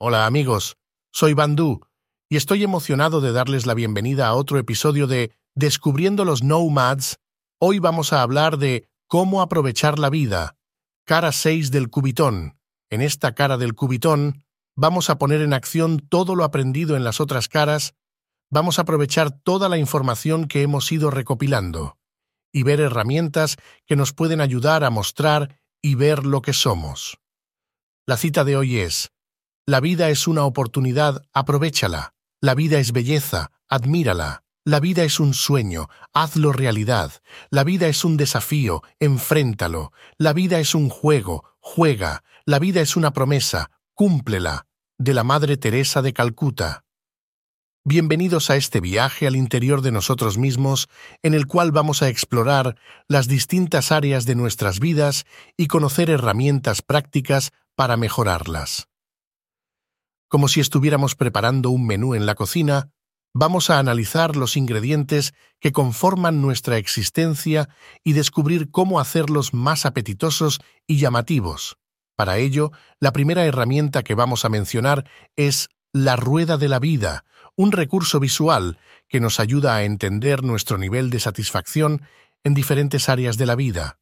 Hola amigos, soy Bandú y estoy emocionado de darles la bienvenida a otro episodio de Descubriendo los Nomads. Hoy vamos a hablar de cómo aprovechar la vida. Cara 6 del cubitón. En esta cara del cubitón vamos a poner en acción todo lo aprendido en las otras caras, vamos a aprovechar toda la información que hemos ido recopilando y ver herramientas que nos pueden ayudar a mostrar y ver lo que somos. La cita de hoy es, La vida es una oportunidad, aprovéchala. La vida es belleza, admírala. La vida es un sueño, hazlo realidad. La vida es un desafío, enfréntalo. La vida es un juego, juega. La vida es una promesa, cúmplela. De la Madre Teresa de Calcuta. Bienvenidos a este viaje al interior de nosotros mismos, en el cual vamos a explorar las distintas áreas de nuestras vidas y conocer herramientas prácticas para mejorarlas. Como si estuviéramos preparando un menú en la cocina, vamos a analizar los ingredientes que conforman nuestra existencia y descubrir cómo hacerlos más apetitosos y llamativos. Para ello, la primera herramienta que vamos a mencionar es la rueda de la vida, un recurso visual que nos ayuda a entender nuestro nivel de satisfacción en diferentes áreas de la vida.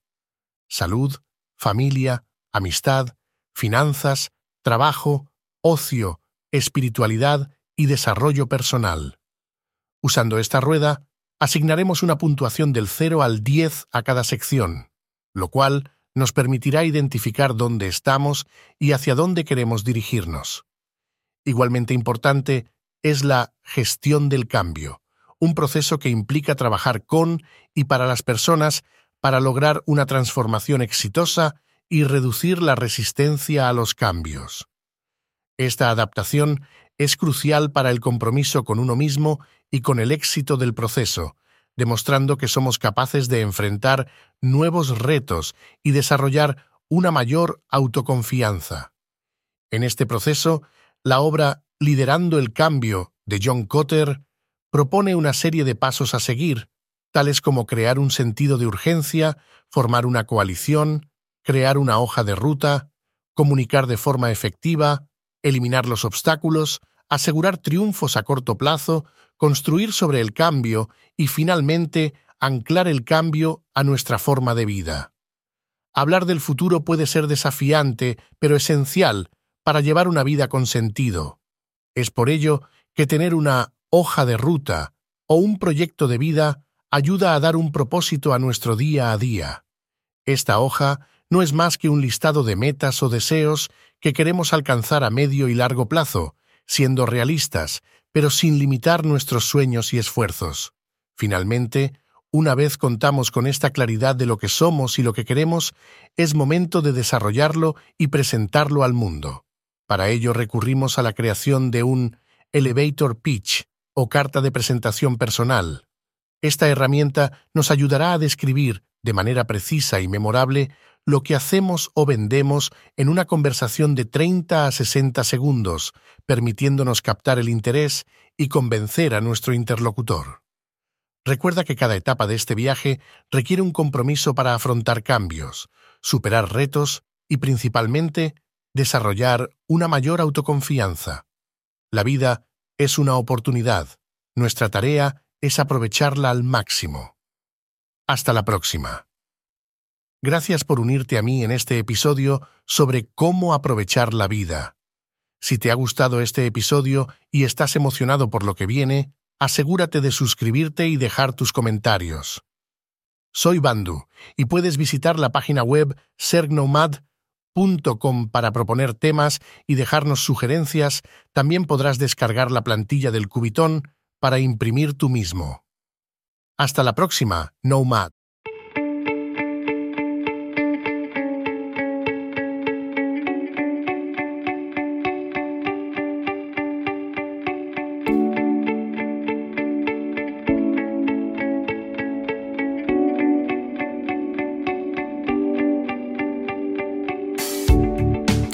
Salud, familia, amistad, finanzas, trabajo, ocio, espiritualidad y desarrollo personal. Usando esta rueda, asignaremos una puntuación del 0 al 10 a cada sección, lo cual nos permitirá identificar dónde estamos y hacia dónde queremos dirigirnos. Igualmente importante es la gestión del cambio, un proceso que implica trabajar con y para las personas para lograr una transformación exitosa y reducir la resistencia a los cambios. Esta adaptación es crucial para el compromiso con uno mismo y con el éxito del proceso, demostrando que somos capaces de enfrentar nuevos retos y desarrollar una mayor autoconfianza. En este proceso, la obra Liderando el Cambio de John Cotter propone una serie de pasos a seguir, tales como crear un sentido de urgencia, formar una coalición, crear una hoja de ruta, comunicar de forma efectiva, eliminar los obstáculos, asegurar triunfos a corto plazo, construir sobre el cambio y, finalmente, anclar el cambio a nuestra forma de vida. Hablar del futuro puede ser desafiante, pero esencial para llevar una vida con sentido. Es por ello que tener una hoja de ruta o un proyecto de vida ayuda a dar un propósito a nuestro día a día. Esta hoja no es más que un listado de metas o deseos que queremos alcanzar a medio y largo plazo, siendo realistas, pero sin limitar nuestros sueños y esfuerzos. Finalmente, una vez contamos con esta claridad de lo que somos y lo que queremos, es momento de desarrollarlo y presentarlo al mundo. Para ello recurrimos a la creación de un elevator pitch o carta de presentación personal. Esta herramienta nos ayudará a describir, de manera precisa y memorable, lo que hacemos o vendemos en una conversación de 30 a 60 segundos, permitiéndonos captar el interés y convencer a nuestro interlocutor. Recuerda que cada etapa de este viaje requiere un compromiso para afrontar cambios, superar retos y principalmente desarrollar una mayor autoconfianza. La vida es una oportunidad. Nuestra tarea es aprovecharla al máximo. Hasta la próxima. Gracias por unirte a mí en este episodio sobre cómo aprovechar la vida. Si te ha gustado este episodio y estás emocionado por lo que viene, asegúrate de suscribirte y dejar tus comentarios. Soy Bandu y puedes visitar la página web sergnomad.com para proponer temas y dejarnos sugerencias. También podrás descargar la plantilla del Cubitón para imprimir tú mismo. Hasta la próxima, Nomad.